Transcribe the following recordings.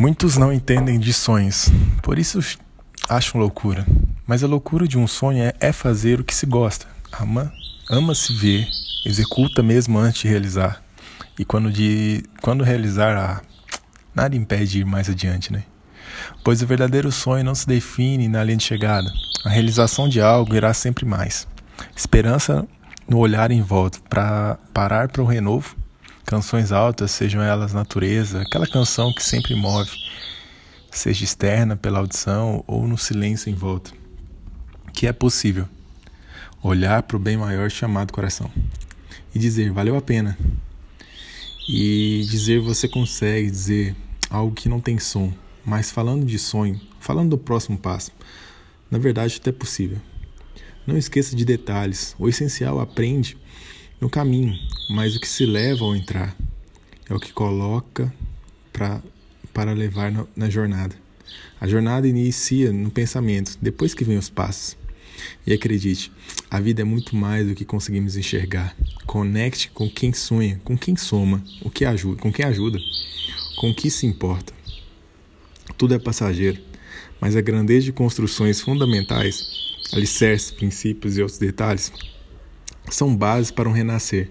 Muitos não entendem de sonhos, por isso acham loucura. Mas a loucura de um sonho é, é fazer o que se gosta, ama, ama se ver, executa mesmo antes de realizar. E quando, de, quando realizar, ah, nada impede de ir mais adiante, né? Pois o verdadeiro sonho não se define na linha de chegada. A realização de algo irá sempre mais. Esperança no olhar em volta, para parar para o renovo Canções altas, sejam elas natureza, aquela canção que sempre move, seja externa pela audição ou no silêncio em volta. Que é possível olhar para o bem maior chamado coração e dizer valeu a pena. E dizer você consegue dizer algo que não tem som, mas falando de sonho, falando do próximo passo, na verdade até é possível. Não esqueça de detalhes. O essencial aprende no caminho, mas o que se leva ao entrar é o que coloca pra, para levar na, na jornada. A jornada inicia no pensamento, depois que vem os passos. E acredite, a vida é muito mais do que conseguimos enxergar. Conecte com quem sonha, com quem soma, o que ajuda, com quem ajuda, com o que se importa. Tudo é passageiro, mas a grandeza de construções fundamentais, alicerces, princípios e outros detalhes são bases para um renascer,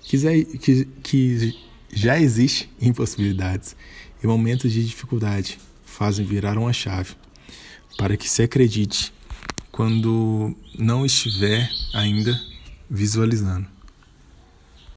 que, já existe impossibilidades e momentos de dificuldade fazem virar uma chave para que se acredite quando não estiver ainda visualizando.